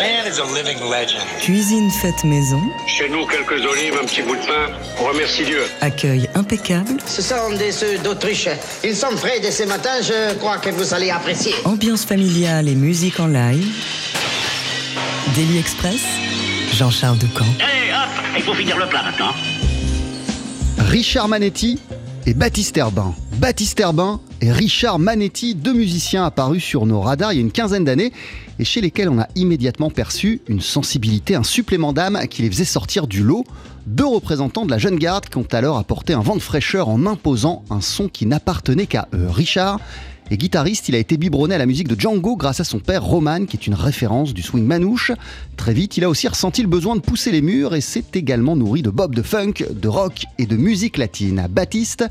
man is a living legend. Cuisine faite maison. Chez nous, quelques olives, un petit bout de pain. On remercie Dieu. Accueil impeccable. Ce sont des œufs d'Autriche. Ils sont frais de ce matin, je crois que vous allez apprécier. Ambiance familiale et musique en live. Daily Express. Jean-Charles Ducamp. Allez, hop, il faut finir le plat maintenant. Richard Manetti et Baptiste Herbin. Baptiste Herbin et Richard Manetti, deux musiciens apparus sur nos radars il y a une quinzaine d'années et chez lesquels on a immédiatement perçu une sensibilité, un supplément d'âme qui les faisait sortir du lot. Deux représentants de la jeune garde qui ont alors apporté un vent de fraîcheur en imposant un son qui n'appartenait qu'à eux. Richard et guitariste, il a été biberonné à la musique de Django grâce à son père Roman, qui est une référence du swing manouche. Très vite, il a aussi ressenti le besoin de pousser les murs et s'est également nourri de bob de funk, de rock et de musique latine. Baptiste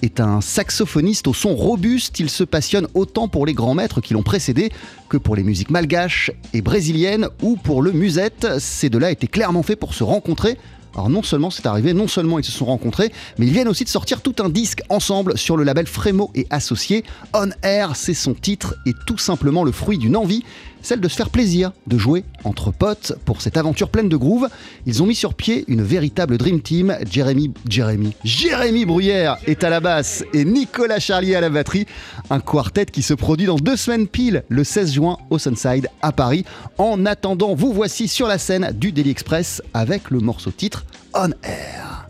est un saxophoniste au son robuste. Il se passionne autant pour les grands maîtres qui l'ont précédé que pour les musiques malgaches et brésiliennes ou pour le musette. Ces deux-là étaient clairement faits pour se rencontrer alors non seulement c'est arrivé, non seulement ils se sont rencontrés, mais ils viennent aussi de sortir tout un disque ensemble sur le label Frémo et Associés. On Air, c'est son titre et tout simplement le fruit d'une envie, celle de se faire plaisir, de jouer entre potes pour cette aventure pleine de groove. Ils ont mis sur pied une véritable dream team. Jérémy, Jérémy, Jérémy Bruyère est à la basse et Nicolas Charlier à la batterie. Un quartet qui se produit dans deux semaines pile, le 16 juin au Sunside à Paris. En attendant, vous voici sur la scène du Daily Express avec le morceau titre On Air.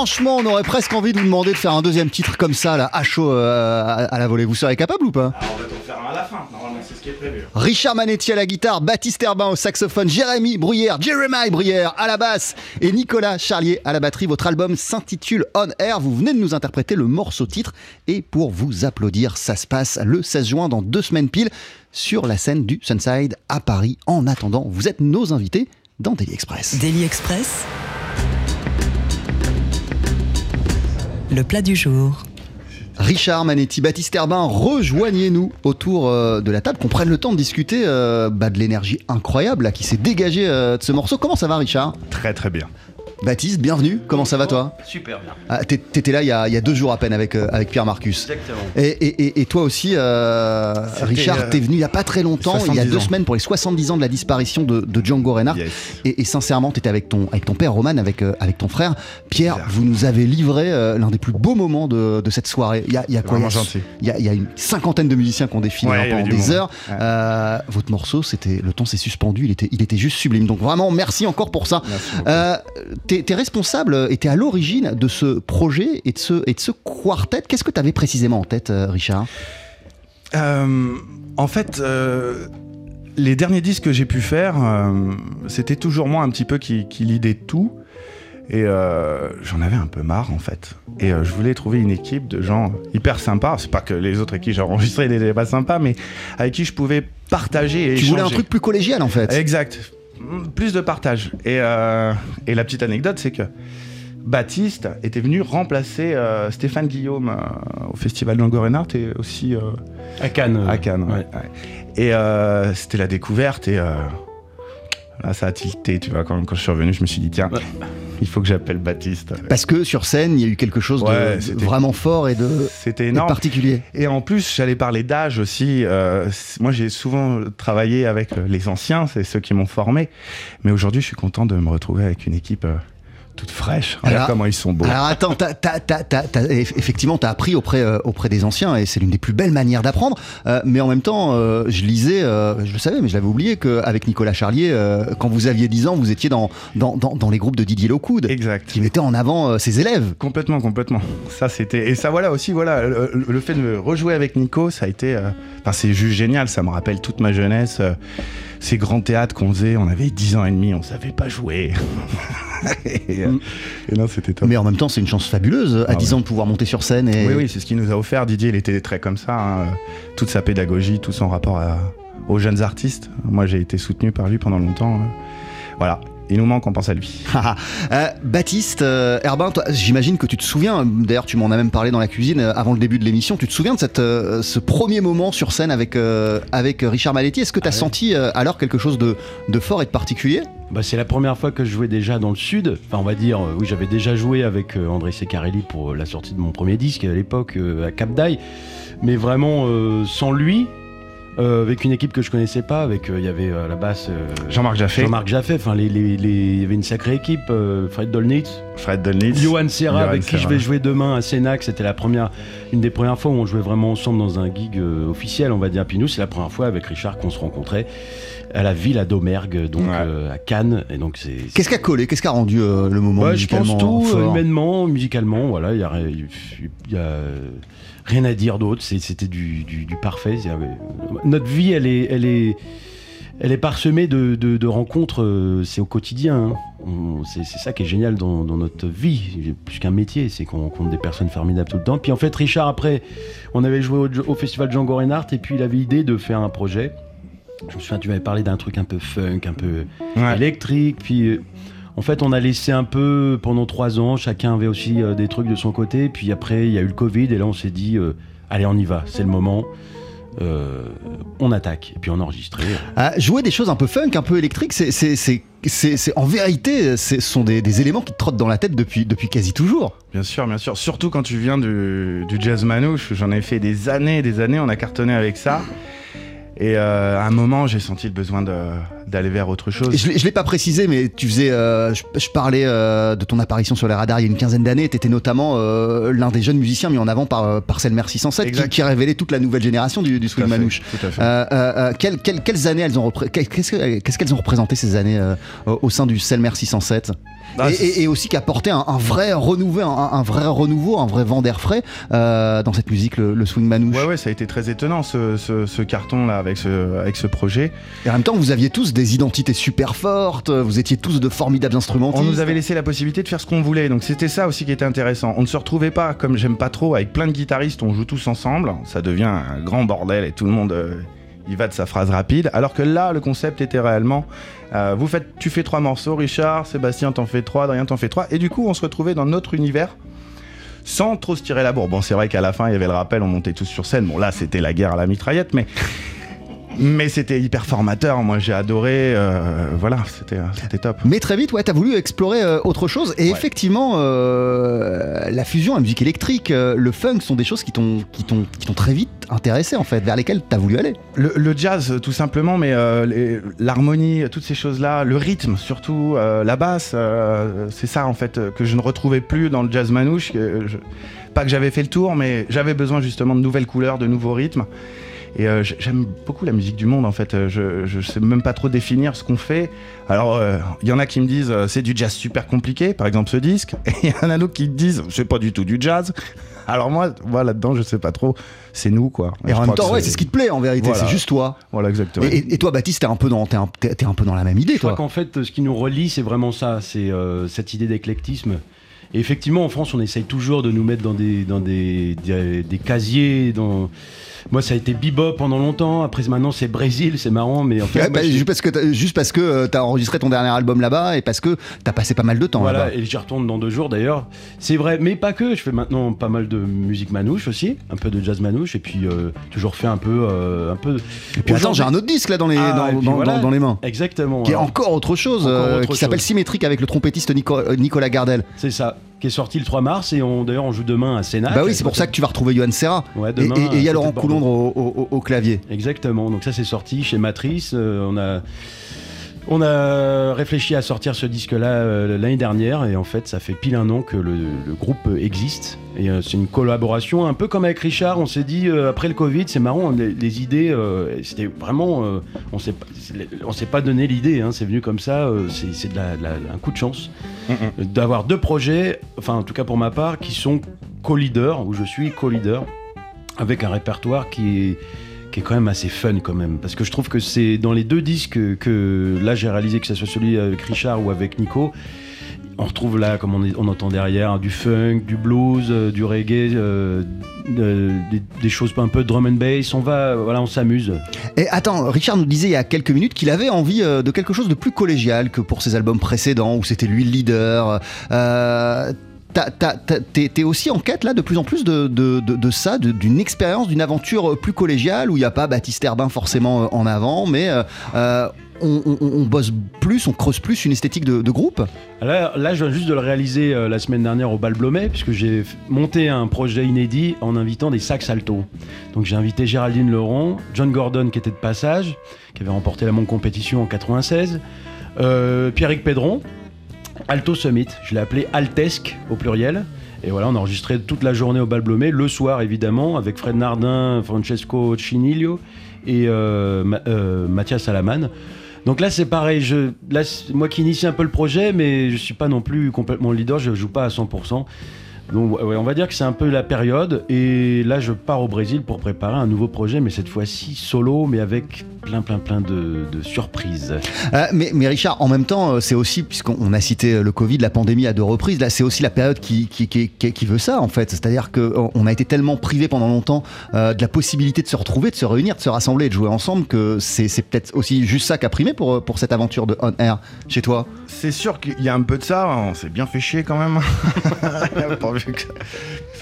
Franchement, on aurait presque envie de vous demander de faire un deuxième titre comme ça, là, à chaud euh, à, à la volée. Vous serez capable ou pas Alors, on va faire un à la fin, normalement, c'est ce qui est prévu. Richard Manetti à la guitare, Baptiste Herbin au saxophone, Jérémy Bruyère, Jeremiah Bruyère à la basse et Nicolas Charlier à la batterie. Votre album s'intitule On Air. Vous venez de nous interpréter le morceau titre et pour vous applaudir, ça se passe le 16 juin dans deux semaines pile sur la scène du Sunside à Paris. En attendant, vous êtes nos invités dans Daily Express. Daily Express. Le plat du jour. Richard Manetti, Baptiste Herbin, rejoignez-nous autour euh, de la table, qu'on prenne le temps de discuter euh, bah, de l'énergie incroyable là, qui s'est dégagée euh, de ce morceau. Comment ça va Richard? Très très bien. Baptiste, bienvenue. Comment ça va toi Super bien. ah, t'é- T'étais là il y, a, il y a deux jours à peine avec, euh, avec Pierre Marcus. Exactement. Et, et- et- et toi aussi, euh, Richard, euh, t'es venu il y a pas très longtemps, il y a 70 deux ans. semaines pour les 70 ans de la disparition de, de Django Reinhardt. Yes. Et, et sincèrement, t'étais avec ton, avec ton père Roman, avec, euh, avec ton frère. Pierre, vous nous avez livré l'un des plus beaux moments de, de cette soirée. Il y a, il y a quoi il y a- il y, une cinquantaine de musiciens qui ont défilé Ouais, hein, pendant des monde. heures. Ouais. Votre morceau, c'était le temps s'est suspendu, il était, il était juste sublime. Donc vraiment, merci encore pour ça. Merci t'es, t'es responsable et t'es à l'origine de ce projet et de ce, et de ce quartet. Qu'est-ce que t'avais précisément en tête, euh, Richard? Euh, en fait, euh, les derniers disques que j'ai pu faire, euh, c'était toujours moi un petit peu qui, qui lidait tout. Et euh, j'en avais un peu marre en fait. Et euh, je voulais trouver une équipe de gens hyper sympas. C'est pas que les autres avec qui j'ai enregistré n'étaient pas sympas, mais avec qui je pouvais partager et Tu voulais un truc plus collégial en fait. Exact. Plus de partage. Et, euh, et la petite anecdote, c'est que Baptiste était venu remplacer euh, Stéphane Guillaume euh, au festival Reinhardt et aussi euh, À Cannes. à Cannes. ouais, ouais. ouais. Et euh, c'était la découverte et euh, là ça a tilté, tu vois. Quand, quand je suis revenu, je me suis dit tiens. Il faut que j'appelle Baptiste. Parce que sur scène, il y a eu quelque chose de- Ouais, de, c'était- vraiment fort et de, C'était et énorme. particulier. Et en plus, j'allais parler d'âge aussi. Euh, moi, j'ai souvent travaillé avec les anciens, c'est ceux qui m'ont formé. Mais aujourd'hui, je suis content de me retrouver avec une équipe euh, toute fraîche. Regarde Alors- comment ils sont beaux. Alors attends, t'as- t'as- t'as- t'as- t'as- eff- effectivement, tu as appris auprès, euh, auprès des anciens et c'est l'une des plus belles manières d'apprendre. Euh, mais en même temps, euh, je lisais, je le savais, mais je l'avais oublié qu'avec Nicolas Charlier, quand vous aviez 10 ans, vous étiez dans, dans, dans, dans les groupes de Didier Lockwood Exact. qui mettait en avant ses élèves. Complètement, complètement. Ça, c'était. Et ça, voilà aussi, voilà, le, le fait de rejouer avec Nico, ça a été. Enfin, c'est juste génial. Ça me rappelle toute ma jeunesse. ces grands théâtres qu'on faisait, on avait 10 ans et demi, on savait pas jouer. et, euh, et non, c'était top. Mais en même temps, c'est une chance fabuleuse à Ah 10 ouais. ans de pouvoir monter sur scène. Et... Oui, oui, c'est ce qu'il nous a offert. Didier, il était très comme ça. hein, Toute sa pédagogie, tout son rapport à- aux jeunes artistes. Moi, j'ai été soutenu par lui pendant longtemps. euh. Voilà. Il nous manque, on pense à lui. Euh, Baptiste, euh, Herbin, j'imagine que tu te souviens, d'ailleurs tu m'en as même parlé dans la cuisine euh, avant le début de l'émission, tu te souviens de cette, euh, ce premier moment sur scène avec, euh, avec Richard Maletti? Est-ce que tu as Ah ouais. senti euh, alors quelque chose de, de fort et de particulier? Bah, c'est la première fois que je jouais déjà dans le sud. Enfin, on va dire, euh, oui, j'avais déjà joué avec euh, André Secarelli pour euh, la sortie de mon premier disque à l'époque euh, à Cap d'Aille. Mais vraiment euh, sans lui, euh, avec une équipe que je connaissais pas, avec euh, il y avait euh, à la basse euh, Jean-Marc Jaffé, Jean-Marc Jaffé, enfin les, les- les- il y avait une sacrée équipe, euh, Fred Dolnitz, Fred Donlitz. Johan Serra, Johan avec qui je vais jouer demain à Sénac. C'était la première, une des premières fois où on jouait vraiment ensemble dans un gig euh, officiel, on va dire. Puis nous, c'est la première fois avec Richard qu'on se rencontrait à la ville à Domergue, donc Ouais. euh, à Cannes. Et donc c'est. Qu'est-ce qui a collé? Qu'est-ce qui a rendu euh, le moment Ouais, je pense tout, fort? humainement, musicalement, voilà, il y a, il y a rien à dire d'autre. C'était du, du- du parfait. Notre vie, elle est, elle est, elle est parsemée de, de- de rencontres. euh, C'est au quotidien. hein. C'est c'est ça qui est génial dans, dans notre vie, plus qu'un métier, c'est qu'on rencontre des personnes formidables tout le temps. Puis en fait, Richard, après, on avait joué au, au festival Django Reinhardt et puis il avait l'idée de faire un projet. Je me souviens, tu m'avais parlé d'un truc un peu funk, un peu Ouais. électrique. Puis euh, en fait, on a laissé un peu pendant trois ans. Chacun avait aussi euh, des trucs de son côté. Puis après, il y a eu le Covid et là, on s'est dit, euh, allez, on y va. C'est le moment. Euh, on attaque. Et puis on a enregistré. Ah, Jouer des choses un peu funk, un peu électriques, c'est, c'est, c'est, c'est- c'est- en vérité, ce sont des, des éléments qui te trottent dans la tête depuis, depuis quasi toujours. Bien sûr, bien sûr. Surtout quand tu viens du, du jazz manouche. J'en ai fait des années et des années. On a cartonné avec ça. Et euh, à un moment, j'ai senti le besoin d'aller vers autre chose. Je ne l'ai pas précisé, mais tu faisais, euh, je, je parlais euh, de ton apparition sur les radars il y a une quinzaine d'années. Tu étais notamment l'un des jeunes musiciens mis en avant par, par Selmer 607, qui, qui révélait toute la nouvelle génération du, du swing manouche. Tout à fait. Quelles, quelles- quelles années elles ont qu'est-ce que- qu'est-ce qu'elles ont représenté ces années au au sein du Selmer 607 Ah, et, c'est- et- et aussi qui apportait un, un vrai renouveau, un, un vrai renouveau, un vrai vent d'air frais euh, dans cette musique, le, le swing manouche. Ouais, ouais, ça a été très étonnant ce, ce- ce carton-là avec ce, avec ce projet. Et en même temps, vous aviez tous des identités super fortes, vous étiez tous de formidables instrumentistes. On nous avait laissé la possibilité de faire ce qu'on voulait, donc c'était ça aussi qui était intéressant. On ne se retrouvait pas, comme j'aime pas trop, avec plein de guitaristes, on joue tous ensemble, ça devient un grand bordel et tout le monde euh, y va de sa phrase rapide. Alors que là, le concept était réellement, euh, vous faites, tu fais trois morceaux, Richard, Sébastien t'en fait trois, Adrien t'en fait trois, et du coup on se retrouvait dans notre univers. Sans trop se tirer la bourre. Bon, c'est vrai qu'à la fin, il y avait le rappel, on montait tous sur scène. Bon, là, c'était la guerre à la mitraillette, mais mais c'était hyper formateur. Moi, j'ai adoré. euh, voilà, c'était top. Mais très vite, ouais, t'as voulu explorer euh, autre chose. Et Ouais. effectivement, euh, la fusion, la musique électrique, le funk sont des choses qui t'ont, très vite intéressé en fait, vers lesquelles t'as voulu aller. Le, le jazz, tout simplement, mais l'harmonie, toutes ces choses-là, le rythme surtout, la basse, c'est ça en fait que je ne retrouvais plus dans le jazz manouche. que je- pas que j'avais fait le tour, mais j'avais besoin justement de nouvelles couleurs, de nouveaux rythmes. Et euh, j'aime beaucoup la musique du monde en fait. Euh, Je, je sais même pas trop définir ce qu'on fait. Alors euh, il y en a qui me disent euh, c'est du jazz super compliqué, par exemple ce disque. Et il y en a d'autres qui me disent c'est pas du tout du jazz. Alors moi, là-dedans, je sais pas trop. C'est nous quoi. Et en même temps, ouais, c'est ce qui te plaît en vérité, Voilà. c'est juste toi. Voilà exactement. Et, toi, Baptiste, t'es un peu dans, t'es un, t'es- un peu dans la même idée, Je crois qu'en fait, ce qui nous relie, c'est vraiment ça, c'est euh, cette idée d'éclectisme. Et effectivement, en France, on essaye toujours de nous mettre dans des, dans des, des, des casiers. Dans... Moi, ça a été bebop pendant longtemps. Après, maintenant, c'est Brésil, c'est marrant, mais en fait, Ouais, moi, bah, juste parce que t'as, juste parce que euh, t'as enregistré ton dernier album là-bas et parce que t'as passé pas mal de temps Voilà, là-bas. et j'y retourne dans deux jours d'ailleurs. C'est vrai, mais pas que. Je fais maintenant pas mal de musique manouche aussi, un peu de jazz manouche, et puis euh, toujours fait un peu, euh, un peu. Et puis attends, j'ai un autre disque là dans les, Ah, dans, voilà. les mains. Exactement. Qui est encore autre chose, Encore autre qui s'appelle. Symétrique avec le trompettiste Nico- Nicolas Gardel. C'est ça, qui est sorti le 3 mars, et on, d'ailleurs, on joue demain à Sénat. bah oui, c'est pour ça que tu vas retrouver Johan Serra. Ouais, Et demain, et- il y a Laurent. Coulondre au, au- au clavier. Exactement. Donc ça c'est sorti chez Matrice. Euh, on a on a réfléchi à sortir ce disque-là euh, l'année dernière et en fait ça fait pile un an que le, le groupe existe et euh, c'est une collaboration un peu comme avec Richard. On s'est dit euh, après le Covid c'est marrant les, les idées c'était vraiment on s'est on s'est pas donné l'idée hein, c'est venu comme ça c'est c'est de la- de la- un coup de chance d'avoir deux projets enfin en tout cas pour ma part qui sont co-leaders où je suis co-leader avec un répertoire qui est qui est quand même assez fun quand même. Parce que je trouve que c'est dans les deux disques que, là j'ai réalisé que ce soit celui avec Richard ou avec Nico on retrouve là comme on, entend derrière du funk du blues euh, du reggae euh, de- des, choses un peu drum and bass. On va voilà on s'amuse. Et attends, Richard nous disait il y a quelques minutes qu'il avait envie euh, de quelque chose de plus collégial que pour ses albums précédents où c'était lui le leader. T'es aussi en quête là de plus en plus de, de, de- ça, d'une expérience, d'une aventure plus collégiale où il n'y a pas Baptiste Herbin forcément euh, en avant, mais euh, euh, on, bosse plus, on creuse plus une esthétique de, groupe. Là, là, je viens juste de le réaliser euh, la semaine dernière au Bal Blomet, puisque j'ai monté un projet inédit en invitant des sax alto. Donc j'ai invité Géraldine Leron, John Gordon qui était de passage, qui avait remporté la Monte Compétition en 96, euh, Pierrick Pedron, Alto Summit. Je l'ai appelé Altesque au pluriel. Et voilà, on a enregistré toute la journée au Bal Blomet, le soir évidemment, avec Fred Nardin, Francesco Ciniglio et euh, euh, Mathias Salaman. Donc là, c'est pareil. Je, moi qui initie un peu le projet, mais je suis pas non plus complètement leader. Je joue pas à 100%. Donc, ouais, on va dire que c'est un peu la période. Et là, je pars au Brésil pour préparer un nouveau projet, mais cette fois-ci solo, mais avec plein, plein, plein de, de surprises. Euh, mais, mais Richard, en même temps, euh, c'est aussi, puisqu'on a cité euh, le Covid, la pandémie à deux reprises, là c'est aussi la période qui, qui, qui, qui- qui veut ça en fait. C'est-à-dire qu'on a été tellement privé pendant longtemps euh, de la possibilité de se retrouver, de se réunir, de se rassembler, de jouer ensemble que c'est peut-être aussi juste ça qui a primé pour, pour cette aventure de On Air chez toi. C'est sûr qu'il y a un peu de ça, on s'est bien fait chier quand même. Pourvu que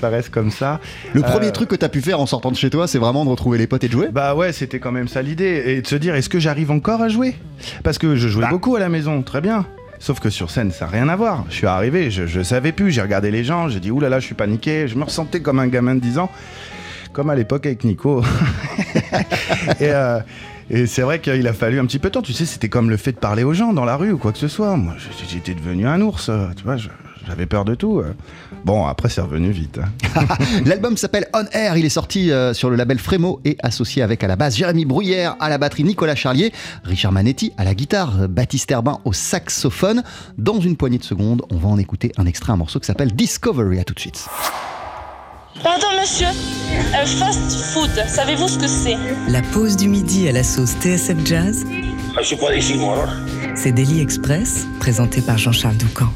ça reste comme ça. Le Euh, premier truc que tu as pu faire en sortant de chez toi, c'est vraiment de retrouver les potes et de jouer Bah ouais, c'était quand même ça l'idée. Et de se dire, est-ce que j'arrive encore à jouer? Parce que je jouais Bah. beaucoup à la maison, très bien. Sauf que sur scène, ça n'a rien à voir. Je suis arrivé, je, je savais plus, j'ai regardé les gens, j'ai dit, oulala, je suis paniqué. Je me ressentais comme un gamin de 10 ans, comme à l'époque avec Nico. et euh, et c'est vrai qu'il a fallu un petit peu de temps. Tu sais, c'était comme le fait de parler aux gens dans la rue ou quoi que ce soit. Moi, j'étais devenu un ours. euh, Tu vois, je, j'avais peur de tout. euh. Bon, après, c'est revenu vite. hein. L'album s'appelle On Air, il est sorti euh, sur le label Frémo et associé avec à la base Jérémy Bruyère, à la batterie Nicolas Charlier, Richard Manetti à la guitare, euh, Baptiste Herbin au saxophone. Dans une poignée de secondes, on va en écouter un extrait, un morceau qui s'appelle Discovery. À tout de suite. Pardon monsieur, un fast food, savez-vous ce que c'est? La pause du midi à la sauce TSF Jazz, Je suis pas d'ici, moi, c'est Daily Express, présenté par Jean-Charles Doucan.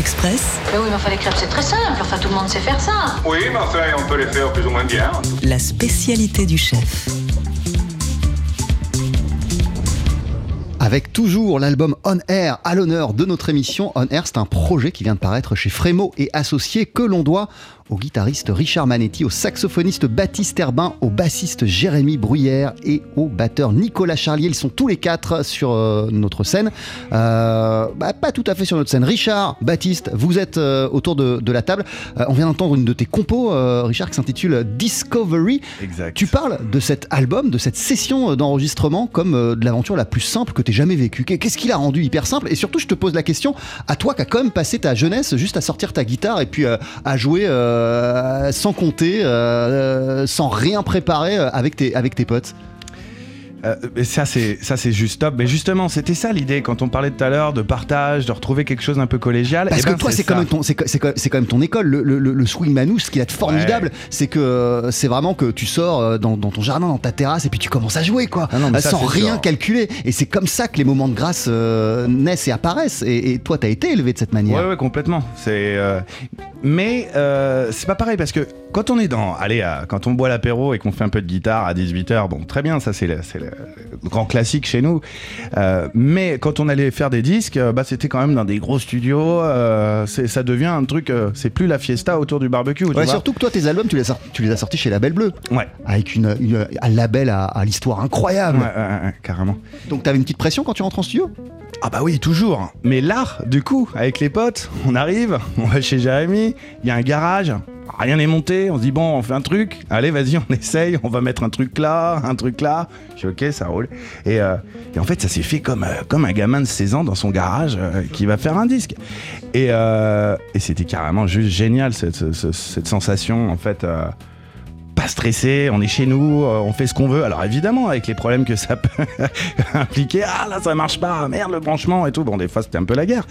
Express, Mais oui, mais enfin, les crêpes, c'est très simple. Enfin, tout le monde sait faire ça. Oui, mais enfin, on peut les faire plus ou moins bien. la spécialité du chef. Avec toujours l'album On Air à l'honneur de notre émission. On Air, c'est un projet qui vient de paraître chez Frémo et Associés que l'on doit au guitariste Richard Manetti, au saxophoniste Baptiste Herbin, au bassiste Jérémy Bruyère et au batteur Nicolas Charlier. Ils sont tous les quatre sur euh, notre scène. Euh, bah, pas tout à fait sur notre scène. Richard, Baptiste, vous êtes euh, autour de, de la table. On vient d'entendre une de tes compos, Richard, qui s'intitule Discovery. Exact. Tu parles de cet album, de cette session d'enregistrement comme de l'aventure la plus simple que tu jamais vécue. Qu'est- Qu'est-ce qui l'a rendu hyper simple Et surtout, je te pose la question à toi qui as quand même passé ta jeunesse juste à sortir ta guitare et puis euh, à jouer euh, sans compter, euh, sans rien préparer avec tes potes. Euh, mais ça c'est ça c'est juste top. Mais justement, c'était ça l'idée quand on parlait tout à l'heure de partage, de retrouver quelque chose d'un peu collégial. Parce Eh ben, que toi, c'est quand, même ton- c'est quand même école, le, le- le swing manouche. Ce qui est de formidable, c'est que euh, c'est vraiment que tu sors euh, dans, dans ton jardin, dans ta terrasse, et puis tu commences à jouer, quoi, Ah non, mais ça, sans rien sûr. calculer. Et c'est comme ça que les moments de grâce euh, naissent et apparaissent. Et, et toi, t'as été élevé de cette manière. Ouais, ouais, complètement. C'est, euh, mais c'est pas pareil parce que quand on est dans, allez, quand on boit l'apéro et qu'on fait un peu de guitare à 18h, bon, très bien, ça c'est le, grand classique chez nous. Euh, mais quand on allait faire des disques, euh, bah c'était quand même dans des gros studios. euh, ça devient un truc, euh, c'est plus la fiesta autour du barbecue. tu Ouais, vois. surtout que toi, tes albums, tu les, as sortis- tu les as sortis chez Label Bleu, Ouais. avec une, une- un label à, à l'histoire incroyable. ouais, carrément. Donc, t'avais une petite pression quand tu rentres en studio? Ah bah oui, toujours. Mais là, du coup, avec les potes, on arrive, on va chez Jérémy, il y a un garage, rien n'est monté, on se dit bon, on fait un truc, allez vas-y, on essaye, on va mettre un truc là, un truc là. Je dis ok, ça roule. Et, euh, en fait, ça s'est fait comme, euh, comme un gamin de 16 ans dans son garage euh, qui va faire un disque. Et, c'était carrément juste génial cette, ce- ce- cette sensation, en fait. Pas stressé, on est chez nous, euh, on fait ce qu'on veut. Alors évidemment, avec les problèmes que ça peut impliquer, ah là ça marche pas, merde le branchement et tout. Bon, des fois c'était un peu la guerre,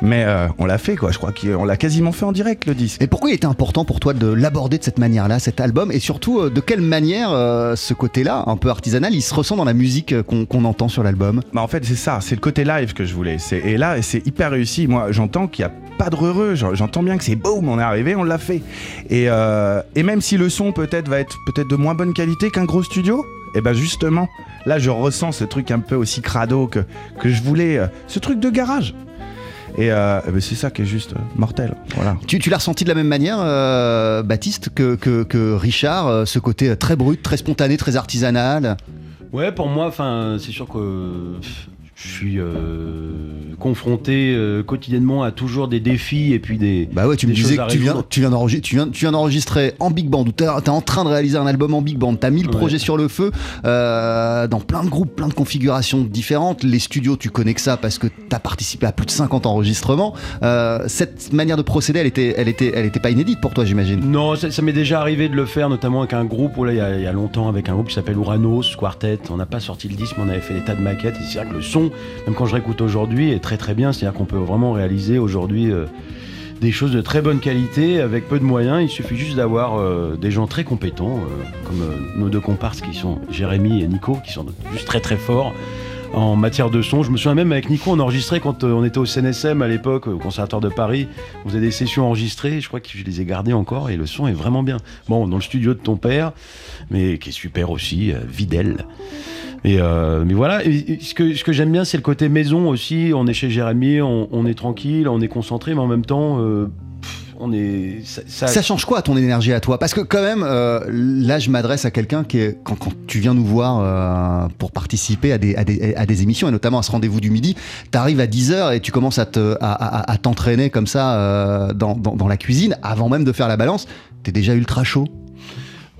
mais euh, on l'a fait quoi. Je crois qu'on l'a quasiment fait en direct le disque. Et pourquoi il était important pour toi de l'aborder de cette manière-là, cet album? Et surtout, euh, de quelle manière euh, ce côté-là, un peu artisanal, il se ressent dans la musique qu'on entend sur l'album? Bah en fait c'est ça, c'est le côté live que je voulais. Et là c'est hyper réussi. Moi j'entends qu'il n'y a pas de heureux, j'entends bien que c'est boum, on est arrivé, on l'a fait. Et, euh, et même si le son peut-être va être peut-être de moins bonne qualité qu'un gros studio, et ben justement, là je ressens ce truc un peu aussi crado que, que je voulais, euh, ce truc de garage. Et, euh, eh ben, c'est ça qui est juste euh, mortel. Voilà. Tu, tu l'as ressenti de la même manière, euh, Baptiste, que, que- que Richard, ce côté très brut, très spontané, très artisanal? Ouais, pour moi, enfin, c'est sûr que je suis euh, confronté euh, quotidiennement à toujours des défis et puis des. Bah ouais, tu me disais que tu viens, tu viens d'enregistrer, tu viens, tu viens d'enregistrer en big band, ou t'es en train de réaliser un album en big band, t'as mis le Ouais. projet sur le feu, euh, dans plein de groupes, plein de configurations différentes. Les studios, tu connais que ça parce que t'as participé à plus de 50 enregistrements. Euh, cette manière de procéder, elle était, elle était, elle était pas inédite pour toi, j'imagine. Non, ça, ça m'est déjà arrivé de le faire, notamment avec un groupe, là, il y, a- il y a longtemps, avec un groupe qui s'appelle Uranos Quartet. On n'a pas sorti le disque, mais on avait fait des tas de maquettes. Et c'est vrai que le son, même quand je réécoute aujourd'hui, est très très bien. C'est-à-dire qu'on peut vraiment réaliser aujourd'hui euh, des choses de très bonne qualité avec peu de moyens. Il suffit juste d'avoir euh, des gens très compétents, euh, comme nos deux comparses qui sont Jérémy et Nico, qui sont juste très très forts en matière de son. Je me souviens même avec Nico, on enregistrait quand on était au CNSM à l'époque, au Conservatoire de Paris. On faisait des sessions enregistrées. Je crois que je les ai gardées encore et le son est vraiment bien. Bon, dans le studio de ton père, mais qui est super aussi, Videl. Euh, mais voilà, ce que, j'aime bien, c'est le côté maison aussi. On est chez Jérémy, on, est tranquille, on est concentré, mais en même temps, euh, on est. Ça, change quoi ton énergie à toi? Parce que quand même, euh, là je m'adresse à quelqu'un qui quand, tu viens nous voir pour participer à des, émissions, et notamment à ce rendez-vous du midi, tu arrives à 10h et tu commences à te- à, à- à t'entraîner comme ça dans la cuisine, avant même de faire la balance, t'es déjà ultra chaud.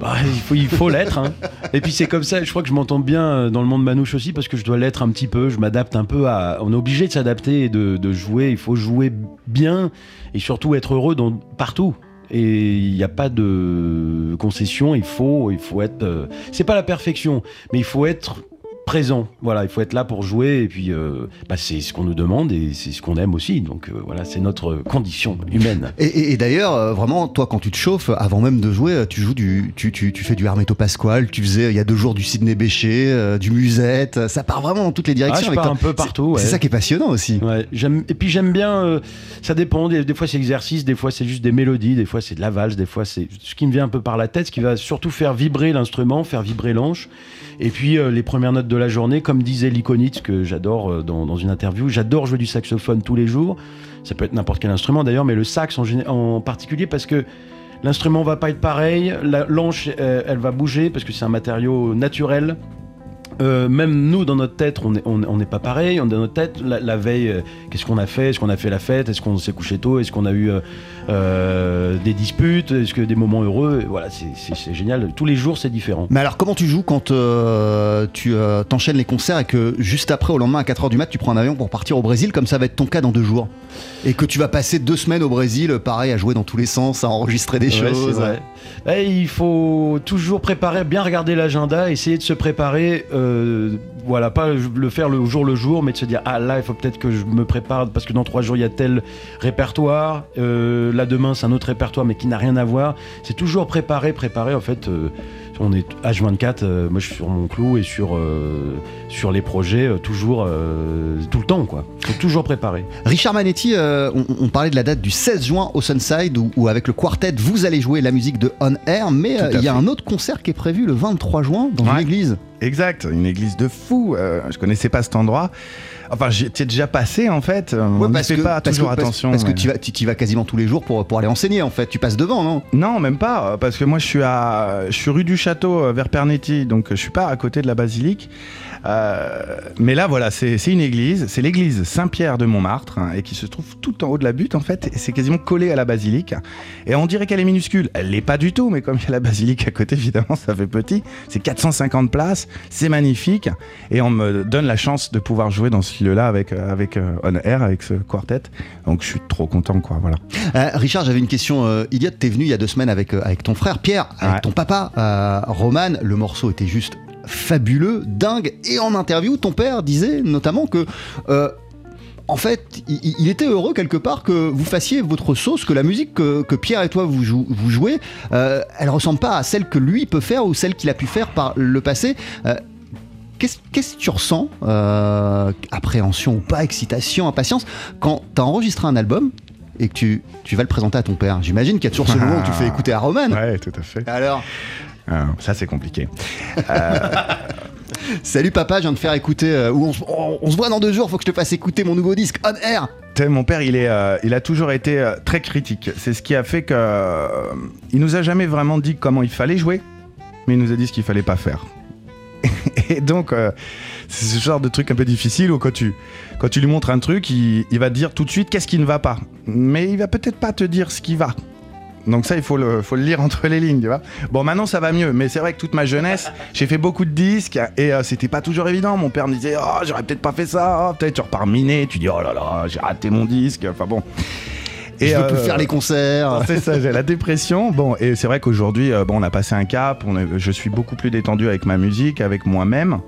Bah, il faut, il faut l'être. hein. Et puis c'est comme ça, je crois que je m'entends bien euh, dans le monde manouche aussi parce que je dois l'être un petit peu. Je m'adapte un peu à. On est obligé de s'adapter et de, jouer. Il faut jouer bien et surtout être heureux dans, partout. Et il n'y a pas de concession. Il faut, il faut être. euh, C'est pas la perfection, mais il faut être présent. Voilà, il faut être là pour jouer et puis euh, bah, c'est ce qu'on nous demande et c'est ce qu'on aime aussi. Donc euh, voilà, c'est notre condition humaine. Et, et- et d'ailleurs, euh, vraiment, toi, quand tu te chauffes, avant même de jouer, tu joues du, tu, tu, tu fais du Hermeto Pasquale, tu faisais il y a deux jours du Sidney Bechet, euh, du Musette, ça part vraiment dans toutes les Ah, directions. je pars toi. un peu partout. C'est ouais. ça qui est passionnant aussi. Ouais, et puis j'aime bien. ça dépend. Des, des fois c'est exercice, des fois c'est juste des mélodies, des fois c'est de la valse, des fois c'est ce qui me vient un peu par la tête, ce qui va surtout faire vibrer l'instrument, faire vibrer l'anche. Et puis les premières notes de la journée, comme disait Likonitz que j'adore euh, dans, une interview, j'adore jouer du saxophone tous les jours. Ça peut être n'importe quel instrument d'ailleurs, mais le sax en, en particulier parce que l'instrument va pas être pareil, la- l'anche euh, elle va bouger parce que c'est un matériau naturel. Euh, même nous, dans notre tête, on n'est on, on pas pareil. On, dans notre tête, la, veille, qu'est-ce qu'on a fait? Est-ce qu'on a fait la fête? Est-ce qu'on s'est couché tôt? Est-ce qu'on a eu euh, des disputes Est-ce que des moments heureux Voilà, c'est- génial. Tous les jours, c'est différent. Mais alors, comment tu joues quand euh, tu euh, t'enchaînes les concerts et que juste après, au lendemain, à 4h du mat, tu prends un avion pour partir au Brésil, comme ça va être ton cas dans deux jours? Et que tu vas passer deux semaines au Brésil, pareil, à jouer dans tous les sens, à enregistrer des Ouais, choses. vrai. Ouais, il faut toujours préparer, bien regarder l'agenda, essayer de se préparer. Voilà, pas le faire le jour le jour, mais de se dire ah là, il faut peut-être que je me prépare parce que dans trois jours il y a tel répertoire. euh, là demain c'est un autre répertoire, mais qui n'a rien à voir. C'est toujours préparer, préparer. En fait, euh, on est H24. euh, moi, je suis sur mon clou et sur euh, sur les projets euh, toujours euh, tout le temps quoi. Faut toujours préparer. Richard Manetti, euh, on, on parlait de la date du 16 juin au Sunside où, où avec le quartet vous allez jouer la musique de On Air, mais euh, il y a fait. un autre concert qui est prévu le 23 juin dans une église. Exact, une église de fous. euh, je connaissais pas cet endroit. Enfin, j'y étais déjà passé en fait. euh, on n'y fait pas parce toujours que- parce- attention. Parce, mais- que tu vas, tu, vas quasiment tous les jours pour, pour aller enseigner en fait. Tu passes devant, non? Non, même pas, euh, parce que moi je suis à, je suis rue du Château euh, vers Pernetti, donc je suis pas à côté de la basilique. Euh, mais là, voilà, c'est c'est une église, c'est l'église Saint-Pierre de Montmartre, hein, et qui se trouve tout en haut de la butte en fait, et c'est quasiment collé à la basilique. Et on dirait qu'elle est minuscule, elle l'est pas du tout, mais comme il y a la basilique à côté, évidemment, ça fait petit. C'est 450 places, c'est magnifique, et on me donne la chance de pouvoir jouer dans ce lieu-là avec euh, avec euh, On Air, avec ce quartet. Donc je suis trop content, quoi. Voilà. Euh, Richard, j'avais une question euh, idiote. T'es venu il y a deux semaines avec, avec ton frère Pierre, avec Ouais. ton papa Roman. Le morceau était juste fabuleux, dingue. Et en interview, ton père disait notamment que. euh, en fait, il, il était heureux quelque part que vous fassiez votre sauce, que la musique que, que Pierre et toi vous, jou- vous jouez, euh, elle ressemble pas à celle que lui peut faire ou celle qu'il a pu faire par le passé. Euh, Qu'est-ce que tu ressens euh, Appréhension ou pas, excitation, impatience, quand tu as enregistré un album et que tu, tu vas le présenter à ton père? J'imagine qu'il y a toujours ce moment où tu le fais écouter à Roman. Ouais, tout à fait. Alors, Euh, ça c'est compliqué. salut papa, je viens de faire écouter, euh, on, se- voit dans deux jours, faut que je te fasse écouter mon nouveau disque On Air. Mon père, il, est, euh, il a toujours été euh, très critique. C'est ce qui a fait que. il nous a jamais vraiment dit comment il fallait jouer, mais il nous a dit ce qu'il fallait pas faire. Et donc, c'est ce genre de truc un peu difficile où quand tu, quand tu lui montres un truc, il, il va te dire tout de suite qu'est-ce qui ne va pas. Mais il va peut-être pas te dire ce qui va. Donc ça, il faut le, faut le lire entre les lignes, tu vois. Bon, maintenant, ça va mieux, mais c'est vrai que toute ma jeunesse, j'ai fait beaucoup de disques et euh, c'était pas toujours évident. Mon père me disait, oh, j'aurais peut-être pas fait ça. Oh, peut-être tu repars miné, tu dis, oh là là, j'ai raté mon disque. Enfin bon. je veux plus euh, faire les concerts. c'est ça, j'ai la dépression. Bon, et c'est vrai qu'aujourd'hui, euh, bon, on a passé un cap. On est- je suis beaucoup plus détendu avec ma musique, avec moi-même.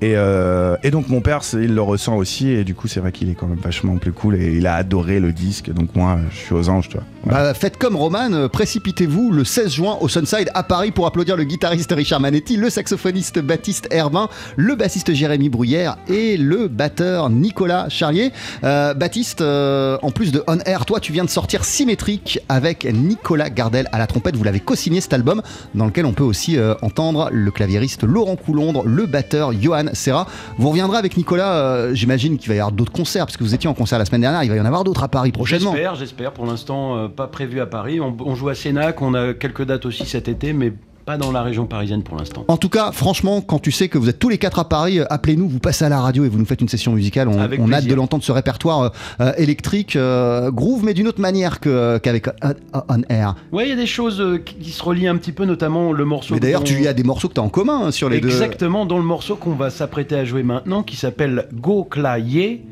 Et, euh, et donc mon père, il le ressent aussi. Et du coup, c'est vrai qu'il est quand même vachement plus cool. Et il a adoré le disque. Donc moi, je suis aux anges, toi. Bah, faites comme Roman, euh, précipitez-vous le 16 juin au Sunside à Paris pour applaudir le guitariste Richard Manetti, le saxophoniste Baptiste Herbin, le bassiste Jérémy Bruyère et le batteur Nicolas Charlier. Euh, Baptiste, en plus de On Air, toi tu viens de sortir Symétrique avec Nicolas Gardel à la trompette. Vous l'avez co-signé cet album dans lequel on peut aussi entendre le claviériste Laurent Coulondre, le batteur Johan Serra. Vous reviendrez avec Nicolas, euh, j'imagine qu'il va y avoir d'autres concerts parce que vous étiez en concert la semaine dernière, il va y en avoir d'autres à Paris prochainement. J'espère, j'espère. Pour l'instant, euh, pas prévu à Paris. On, on joue à Sénac, on a quelques dates aussi cet été, mais pas dans la région parisienne pour l'instant. En tout cas, franchement, quand tu sais que vous êtes tous les quatre à Paris, euh, appelez-nous, vous passez à la radio et vous nous faites une session musicale. On, a hâte de l'entendre ce répertoire euh, euh, électrique, euh, groove, mais d'une autre manière qu'avec On, On Air. Ouais, il y a des choses qui se relient un petit peu, notamment le morceau. Mais d'ailleurs, tu y as des morceaux que tu as en commun hein, sur les deux. Exactement, dans le morceau qu'on va s'apprêter à jouer maintenant, qui s'appelle Go Clavier.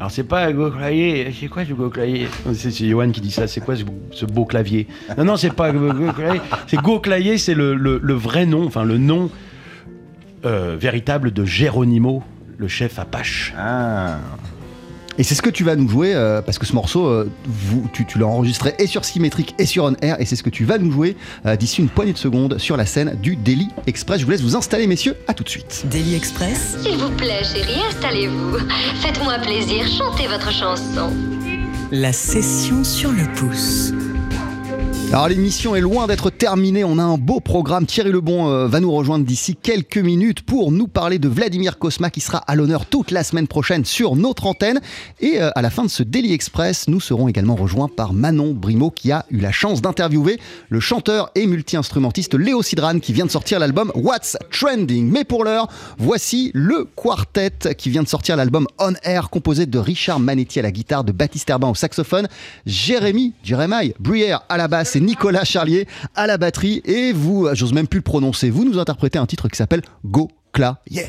Alors c'est pas Go Clavier, c'est quoi ce Go Clavier? C'est Johan qui dit ça, c'est quoi ce, ce beau clavier? Non, non, c'est pas Go Go Clavier, c'est Go Clavier, c'est le, le- le vrai nom, enfin le nom euh, véritable de Geronimo, le chef Apache. Ah. Et c'est ce que tu vas nous jouer, euh, parce que ce morceau, euh, vous, tu, tu l'as enregistré et sur Symétrique et sur On Air, et c'est ce que tu vas nous jouer euh, d'ici une poignée de secondes sur la scène du Daily Express. Je vous laisse vous installer, messieurs, à tout de suite. Daily Express, S'il vous plaît, chérie, installez-vous. Faites-moi plaisir, chantez votre chanson. la session sur le pouce. Alors l'émission est loin d'être terminée, on a un beau programme. Thierry Lebon euh, va nous rejoindre d'ici quelques minutes pour nous parler de Vladimir Kosma qui sera à l'honneur toute la semaine prochaine sur notre antenne. Et euh, à la fin de ce Daily Express, nous serons également rejoints par Manon Brimo qui a eu la chance d'interviewer le chanteur et multi-instrumentiste Léo Sidran qui vient de sortir l'album What's Trending. Mais pour l'heure, voici le quartet qui vient de sortir l'album On Air composé de Richard Manetti à la guitare, de Baptiste Herbin au saxophone, Jérémy, Jérémy Bruyère à la basse et Nicolas Charlier à la batterie. Et vous, j'ose même plus le prononcer, vous nous interprétez un titre qui s'appelle Go Cla Yeah.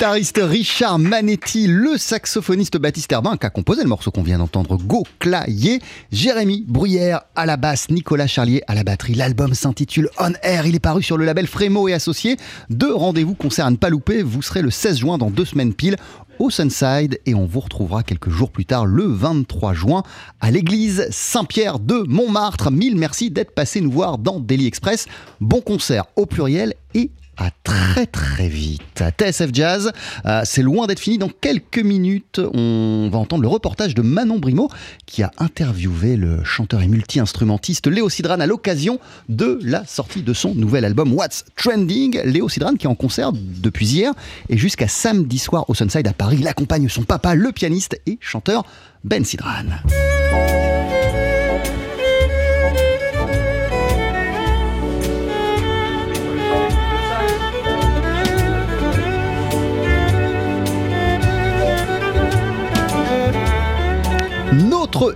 Guitariste Richard Manetti, le saxophoniste Baptiste Herbin qui a composé le morceau qu'on vient d'entendre, Go Clayer, Jérémy Bruyère à la basse, Nicolas Charlier à la batterie. L'album s'intitule On Air, il est paru sur le label Frémo et Associés. Deux rendez-vous concerts à ne pas louper, vous serez le 16 juin dans deux semaines pile au Sunside et on vous retrouvera quelques jours plus tard le 23 juin à l'église Saint-Pierre de Montmartre. Mille merci d'être passé nous voir dans Daily Express. Bon concert au pluriel et à très très vite. TSF Jazz, euh, c'est loin d'être fini. Dans quelques minutes, on va entendre le reportage de Manon Brimo qui a interviewé le chanteur et multi-instrumentiste Léo Sidran à l'occasion de la sortie de son nouvel album What's Trending. Léo Sidran qui est en concert depuis hier et jusqu'à samedi soir au Sunside à Paris. Il accompagne son papa, le pianiste et chanteur Ben Sidran.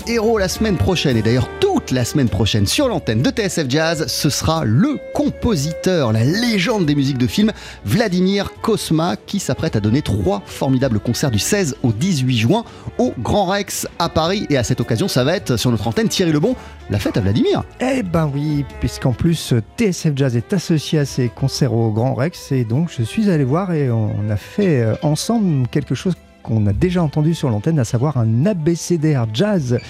Héros la semaine prochaine, et d'ailleurs toute la semaine prochaine sur l'antenne de TSF Jazz, ce sera le compositeur, la légende des musiques de film, Vladimir Kosma, qui s'apprête à donner trois formidables concerts du 16 au 18 juin au Grand Rex à Paris. Et à cette occasion, ça va être sur notre antenne Thierry Lebon, la fête à Vladimir. Eh ben oui, puisqu'en plus TSF Jazz est associé à ces concerts au Grand Rex, et donc je suis allé voir et on a fait euh, ensemble quelque chose qu'on a déjà entendu sur l'antenne, à savoir un abécédaire jazz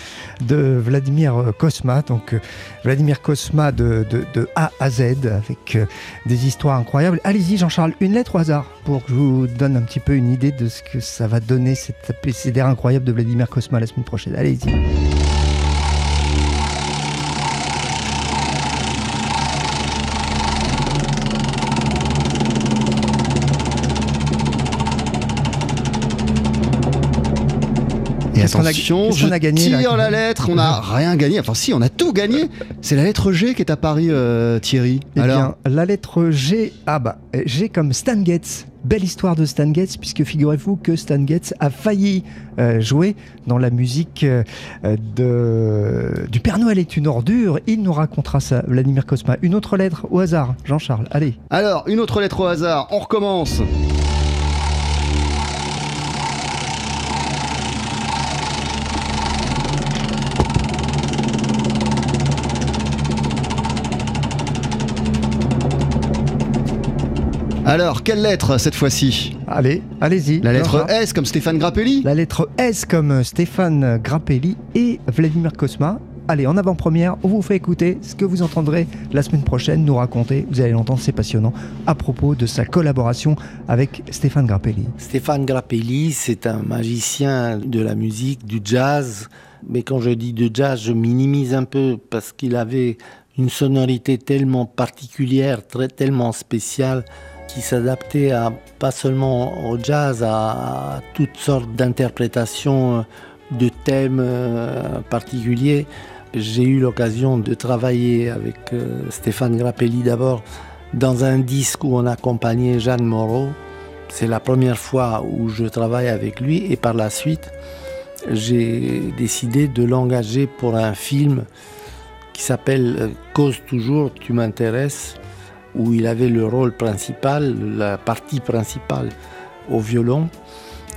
de Vladimir Kosma. Donc euh, Vladimir Kosma de, A à Z avec euh, des histoires incroyables. Allez-y Jean-Charles, une lettre au hasard pour que je vous donne un petit peu une idée de ce que ça va donner cet abécédaire incroyable de Vladimir Kosma la semaine prochaine. Allez-y. Et a- attention, qu'est-ce qu'on je a gagné, tire la lettre, on n'a rien gagné. Enfin si, on a tout gagné. C'est la lettre G qui est à Paris, euh, Thierry. Eh Alors, bien, la lettre G, ah bah, G comme Stan Getz. Belle histoire de Stan Getz, puisque figurez-vous que Stan Getz a failli euh, jouer dans la musique euh, de, du Père Noël est une ordure. Il nous racontera ça, Vladimir Kosma. Une autre lettre au hasard, Jean-Charles, allez. alors, une autre lettre au hasard, on recommence. Alors, quelle lettre cette fois-ci Allez, allez-y. La lettre. S comme Stéphane Grappelli La lettre S comme Stéphane Grappelli et Vladimir Kosma. Allez, en avant-première, on vous fait écouter ce que vous entendrez la semaine prochaine nous raconter, vous allez l'entendre, c'est passionnant, à propos de sa collaboration avec Stéphane Grappelli. Stéphane Grappelli, c'est un magicien de la musique, du jazz. Mais quand je dis de jazz, je minimise un peu parce qu'il avait une sonorité tellement particulière, très, tellement spéciale, qui s'adaptait pas seulement au jazz, à, toutes sortes d'interprétations de thèmes euh, particuliers. J'ai eu l'occasion de travailler avec euh, Stéphane Grappelli d'abord dans un disque où on accompagnait Jeanne Moreau. C'est la première fois où je travaille avec lui et par la suite, j'ai décidé de l'engager pour un film qui s'appelle euh, Cause toujours, tu m'intéresses, où il avait le rôle principal, la partie principale au violon.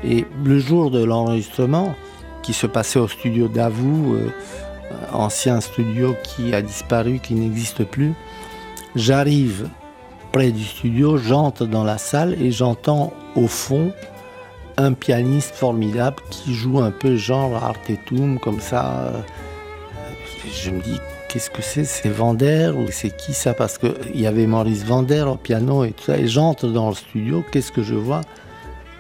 Et le jour de l'enregistrement, qui se passait au studio d'Avou, euh, ancien studio qui a disparu, qui n'existe plus, j'arrive près du studio, j'entre dans la salle et j'entends au fond un pianiste formidable qui joue un peu genre Artetum, comme ça. Je me dis, qu'est-ce que c'est? C'est Vander ou c'est qui ça? Parce qu'il y avait Maurice Vander au piano et tout ça. Et j'entre dans le studio, qu'est-ce que je vois?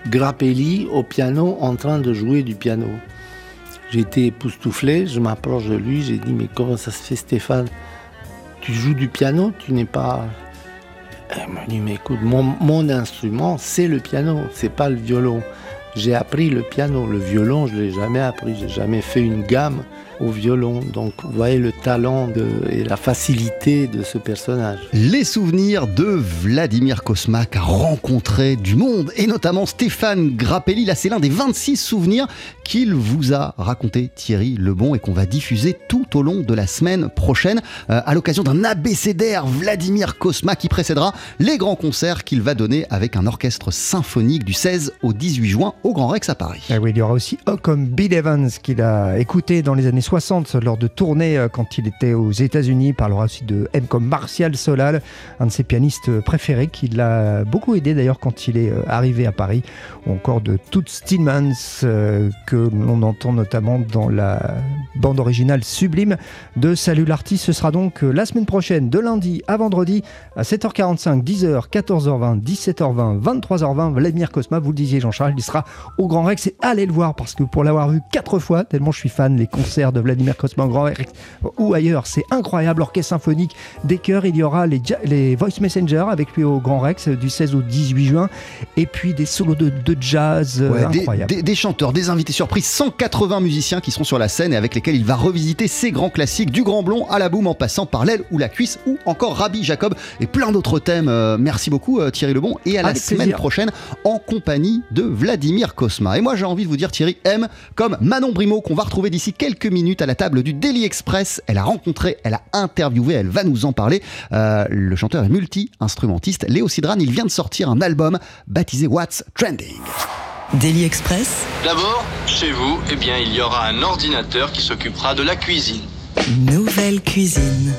Grappelli au piano en train de jouer du piano. Été époustouflé, je m'approche de lui, j'ai dit, mais comment ça se fait Stéphane? Tu joues du piano, tu n'es pas... Elle m'a dit, mais écoute, mon, instrument, c'est le piano, c'est pas le violon. J'ai appris le piano, le violon, je l'ai jamais appris, j'ai jamais fait une gamme au violon. Donc, vous voyez le talent de, et la facilité de ce personnage. Les souvenirs de Vladimir Kosma qui a rencontré du monde et notamment Stéphane Grappelli. Là, c'est l'un des 26 souvenirs qu'il vous a raconté Thierry Lebon et qu'on va diffuser tout au long de la semaine prochaine euh, à l'occasion d'un abécédaire Vladimir Kosma qui précédera les grands concerts qu'il va donner avec un orchestre symphonique du 16 au 18 juin au Grand Rex à Paris. Ah oui, il y aura aussi comme Bill Evans qu'il a écouté dans les années 60 lors de tournées euh, quand il était aux États-Unis. Parlera aussi de M comme Martial Solal, un de ses pianistes préférés qui l'a beaucoup aidé d'ailleurs quand il est euh, arrivé à Paris, ou encore de Toots Stillmans euh, que l'on entend notamment dans la bande originale sublime de Salut l'artiste. Ce sera donc la semaine prochaine de lundi à vendredi à 7h45, 10h, 14h20, 17h20, 23h20. Vladimir Cosma, vous le disiez Jean-Charles, il sera au Grand Rex et allez le voir parce que pour l'avoir vu quatre fois, tellement je suis fan, les concerts de Vladimir Cosma au Grand Rex ou ailleurs, c'est incroyable. Orchestre symphonique, des chœurs, il y aura les, les Voice Messenger avec lui au Grand Rex du 16 au 18 juin et puis des solos de, de jazz euh, Ouais, des- incroyables. Des, des chanteurs, des invités surprises, 180 musiciens qui seront sur la scène et avec lesquels il va revisiter ses grands classiques du grand blond à la boum en passant par l'aile ou la cuisse ou encore Rabbi Jacob et plein d'autres thèmes. Euh, merci beaucoup euh, Thierry Lebon et à la semaine plaisir. prochaine en compagnie de Vladimir Cosma. Et moi j'ai envie de vous dire Thierry M comme Manon Brimo qu'on va retrouver d'ici quelques minutes à la table du Daily Express. Elle a rencontré, elle a interviewé, elle va nous en parler. Euh, le chanteur est multi-instrumentiste Léo Sidran, il vient de sortir un album baptisé What's Trending. Daily Express, D'abord, chez vous, eh bien, il y aura un ordinateur qui s'occupera de la cuisine. nouvelle cuisine.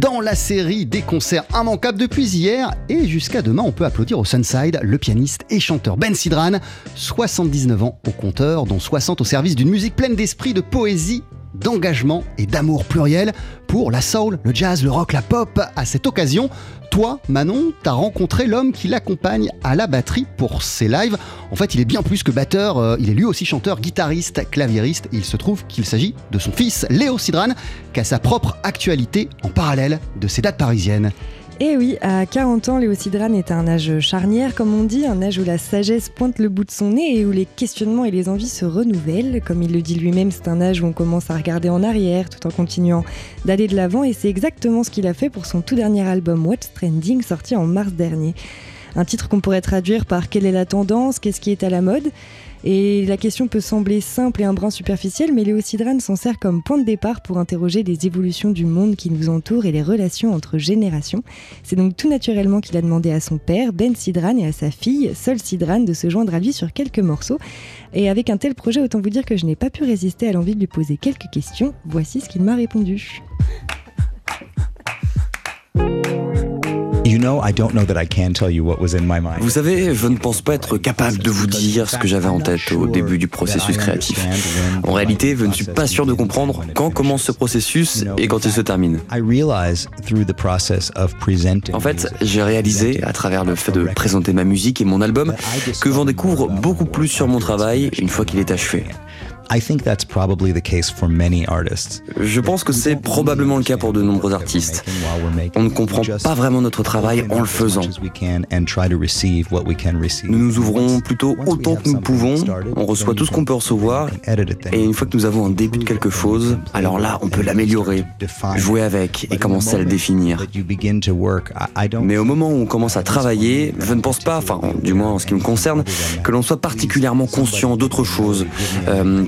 Dans la série des concerts immanquables depuis hier et jusqu'à demain, on peut applaudir au Sunside le pianiste et chanteur Ben Sidran, 79 ans au compteur, dont 60 au service d'une musique pleine d'esprit, de poésie, d'engagement et d'amour pluriel pour la soul, le jazz, le rock, la pop. À cette occasion, toi, Manon, t'as rencontré l'homme qui l'accompagne à la batterie pour ses lives. En fait, il est bien plus que batteur, euh, il est lui aussi chanteur, guitariste, claviériste. Il se trouve qu'il s'agit de son fils, Léo Sidran, qui a sa propre actualité en parallèle de ses dates parisiennes. Et oui, à 40 ans, Léo Sidran est un âge charnière, comme on dit, un âge où la sagesse pointe le bout de son nez et où les questionnements et les envies se renouvellent. Comme il le dit lui-même, c'est un âge où on commence à regarder en arrière tout en continuant d'aller de l'avant et c'est exactement ce qu'il a fait pour son tout dernier album What's Trending, sorti en mars dernier. Un titre qu'on pourrait traduire par Quelle est la tendance? Qu'est-ce qui est à la mode? Et la question peut sembler simple et un brin superficiel, mais Léo Sidran s'en sert comme point de départ pour interroger les évolutions du monde qui nous entoure et les relations entre générations. C'est donc tout naturellement qu'il a demandé à son père, Ben Sidran, et à sa fille, Sol Sidran, de se joindre à lui sur quelques morceaux. Et avec un tel projet, autant vous dire que je n'ai pas pu résister à l'envie de lui poser quelques questions. Voici ce qu'il m'a répondu. Vous savez, je ne pense pas être capable de vous dire ce que j'avais en tête au début du processus créatif. En réalité, je ne suis pas sûr de comprendre quand commence ce processus et quand il se termine. En fait, j'ai réalisé, à travers le fait de présenter ma musique et mon album, que j'en découvre beaucoup plus sur mon travail une fois qu'il est achevé. I think that's probably the case for many artists. Je pense que c'est probablement le cas pour de nombreux artistes. On ne comprend pas vraiment notre travail en le faisant. Nous nous ouvrons plutôt autant que nous pouvons, on reçoit tout ce qu'on peut recevoir, et une fois que nous avons un début de quelque chose, alors là, on peut l'améliorer, jouer avec et commencer à le définir. Mais au moment où on commence à travailler, je ne pense pas, enfin, du moins en ce qui me concerne, que l'on soit particulièrement conscient d'autre chose euh,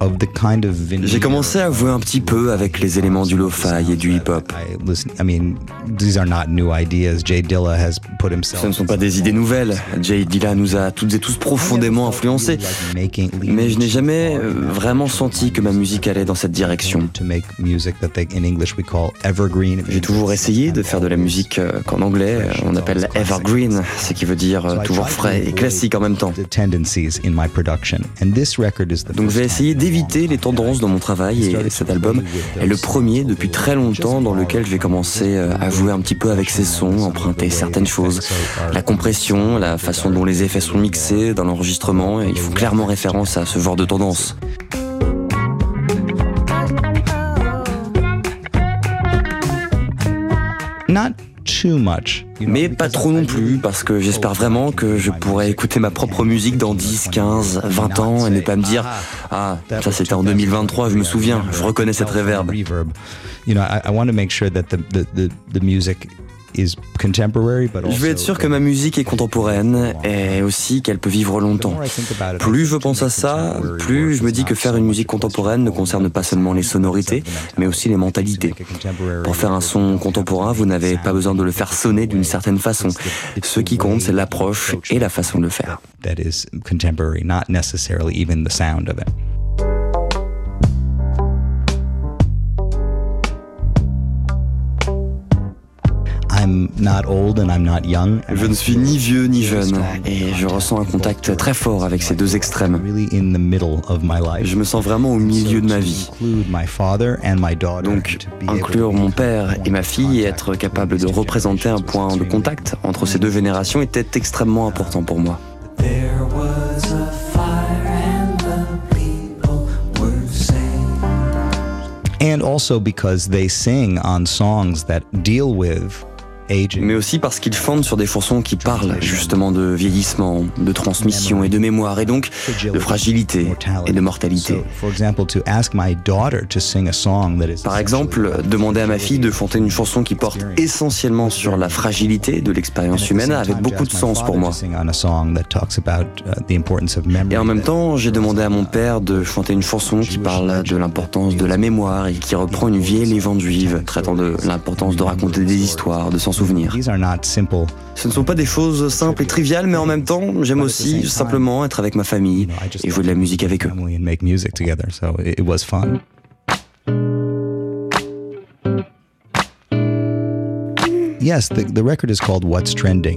of the kind of vintage. J'ai commencé à jouer un petit peu avec les éléments du lo-fi et du hip-hop. I listen, I mean, these are not new ideas. Jay Dilla has put himself. Ce ne sont pas des idées nouvelles. Jay Dilla nous a toutes et tous profondément influencés. Mais je n'ai jamais euh, vraiment senti que ma musique allait dans cette direction. J'ai toujours essayé de faire de la musique euh, qu'en anglais euh, on appelle evergreen, ce qui veut dire toujours frais et classique en même temps. Donc j'ai essayé d'éviter les tendances dans mon travail et cet album est le premier depuis très longtemps dans lequel j'ai commencé euh, à jouer un petit peu avec ces sons, emprunter certaines choses. La compression, la façon dont les effets sont mixés dans l'enregistrement, ils font clairement référence à ce genre de tendance. not. Mais pas trop non plus, parce que j'espère vraiment que je pourrai écouter ma propre musique dans 10, 15, 20 ans et ne pas me dire Ah, ça c'était en 2023, je me souviens, je reconnais cette réverb. Je veux être sûr que ma musique est contemporaine et aussi qu'elle peut vivre longtemps. Plus je pense à ça, plus je me dis que faire une musique contemporaine ne concerne pas seulement les sonorités, mais aussi les mentalités. Pour faire un son contemporain, vous n'avez pas besoin de le faire sonner d'une certaine façon. Ce qui compte, c'est l'approche et la façon de le faire. Je ne suis ni vieux ni jeune et je ressens un contact très fort avec ces deux extrêmes. Really in the middle of my life. Je me sens vraiment au milieu de ma vie. Include my father and my daughter. Donc, to be inclure able to mon père et ma fille et être capable de représenter un point de contact entre ces deux générations était extrêmement important pour moi. There was a fire and the people were saying. And also because they sing on songs that deal with. Mais aussi parce qu'ils chantent sur des chansons qui parlent justement de vieillissement, de transmission et de mémoire, et donc de fragilité et de mortalité. So, for example, to ask my daughter to sing a song that is Par exemple, demander à ma fille de chanter une chanson qui porte essentiellement sur la fragilité de l'expérience humaine avait beaucoup de sens pour moi. uh. Et en même temps, j'ai demandé à mon père de chanter une chanson qui parle de l'importance de la mémoire et qui reprend une vieille légende juive traitant de l'importance de raconter des histoires, de s'en souvenir. Ce ne sont pas des choses simples et triviales, mais en même temps, j'aime aussi simplement être avec ma famille et jouer de la musique avec eux.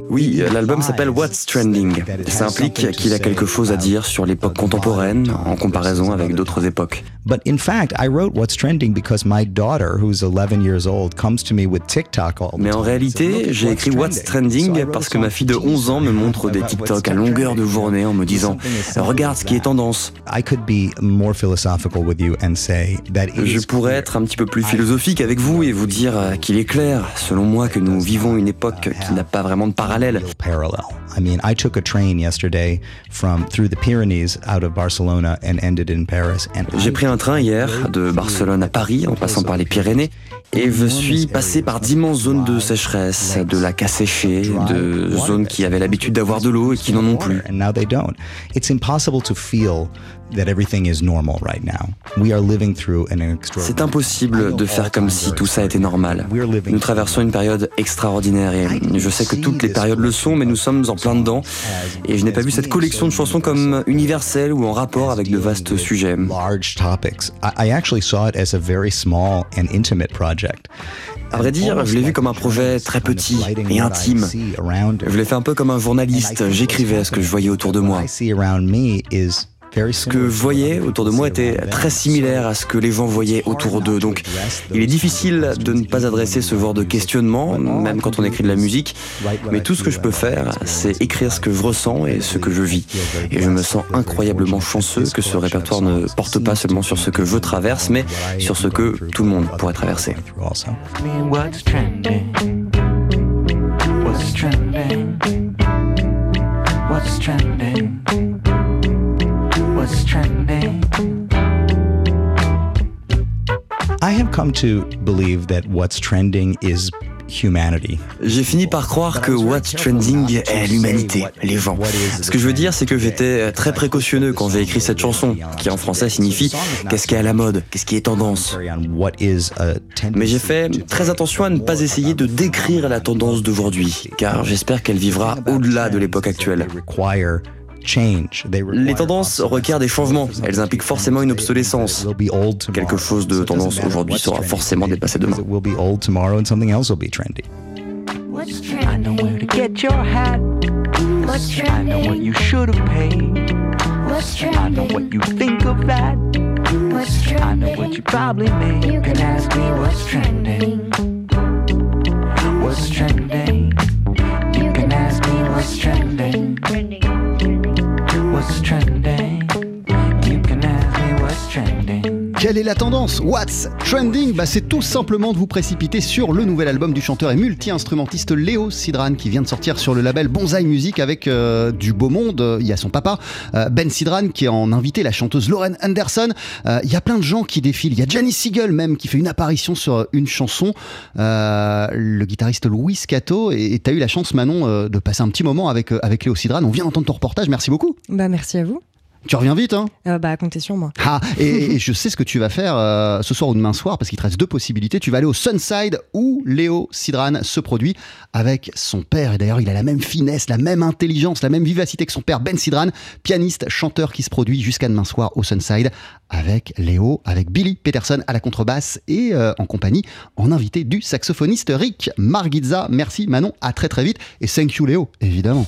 Oui, l'album s'appelle What's Trending. Ça implique qu'il a quelque chose à dire sur l'époque contemporaine en comparaison avec d'autres époques. But in fact, I wrote What's Trending because my daughter, who's 11 years old, comes to me with TikTok all the Mais en réalité, j'ai écrit What's Trending parce que ma fille de 11 ans me montre des TikTok à longueur de journée en me disant Regarde ce qui est tendance. I could be more philosophical with you and say that it Je is pourrais être un petit peu plus philosophique avec vous et vous dire euh, qu'il est clair, selon moi, que nous vivons une époque qui n'a pas vraiment de parallèle. I mean, I took a train yesterday from through the Pyrenees out of Barcelona and ended in Paris. J'ai pris un train hier de Barcelone à Paris en passant par les Pyrénées et je suis passé par d'immenses zones de sécheresse, de lacs asséchés, de zones qui avaient l'habitude d'avoir de l'eau et qui n'en ont plus. And now they don't. It's impossible to feel that everything is normal right now. We are living through an extraordinary. C'est impossible de faire comme si tout ça était normal. Nous traversons une période extraordinaire et je sais que toutes les périodes le sont, mais nous sommes en plein dedans. Et je n'ai pas vu cette collection de chansons comme universelle ou en rapport avec de vastes sujets. À vrai dire, je l'ai vu comme un projet très petit et intime. Je l'ai fait un peu comme un journaliste. J'écrivais ce que je voyais autour de moi. Ce que je voyais autour de moi était très similaire à ce que les gens voyaient autour d'eux. Donc, il est difficile de ne pas adresser ce genre de questionnement, même quand on écrit de la musique. Mais tout ce que je peux faire, c'est écrire ce que je ressens et ce que je vis. Et je me sens incroyablement chanceux que ce répertoire ne porte pas seulement sur ce que je traverse, mais sur ce que tout le monde pourrait traverser. I have come to believe that what's trending is humanity. J'ai fini par croire que What's Trending est l'humanité, les gens. Ce que je veux dire, c'est que j'étais très précautionneux quand j'ai écrit cette chanson, qui en français signifie qu'est-ce qui est à la mode, qu'est-ce qui est tendance? Mais j'ai fait très attention à ne pas essayer de décrire la tendance d'aujourd'hui, car j'espère qu'elle vivra au-delà de l'époque actuelle. Les tendances requièrent des changements, elles impliquent forcément une obsolescence. Quelque chose de tendance aujourd'hui sera forcément dépassé demain. It will be old tomorrow and something else will be trendy. What's trending? I know where to get your hat. What's trending? I know what you should have paid. What's I know trending? what you think of that. What's I know trending? what you probably make. You can ask me what's trending. What's trending? Quelle est la tendance? What's trending? Bah, C'est tout simplement de vous précipiter sur le nouvel album du chanteur et multi-instrumentiste Léo Sidran qui vient de sortir sur le label Bonsaï Music avec euh, du beau monde. Il y a son papa, euh, Ben Sidran, qui est en invité la chanteuse Lauren Anderson. Euh, il y a plein de gens qui défilent. Il y a Janice Siegel même qui fait une apparition sur une chanson. le guitariste Louis Cato. Et tu as eu la chance, Manon, de passer un petit moment avec, avec Léo Sidran. On vient d'entendre ton reportage. Merci beaucoup. Bah, merci à vous. Tu reviens vite, hein euh, Bah, comptez sur moi. Ah, et, je sais ce que tu vas faire euh, ce soir ou demain soir, parce qu'il te reste deux possibilités. Tu vas aller au Sunside où Léo Sidran se produit avec son père. Et d'ailleurs, il a la même finesse, la même intelligence, la même vivacité que son père, Ben Sidran, pianiste, chanteur qui se produit jusqu'à demain soir au Sunside avec Léo, avec Billy Peterson à la contrebasse et euh, en compagnie, en invité du saxophoniste Rick Margizza. Merci Manon, à très très vite. Et thank you Léo, évidemment.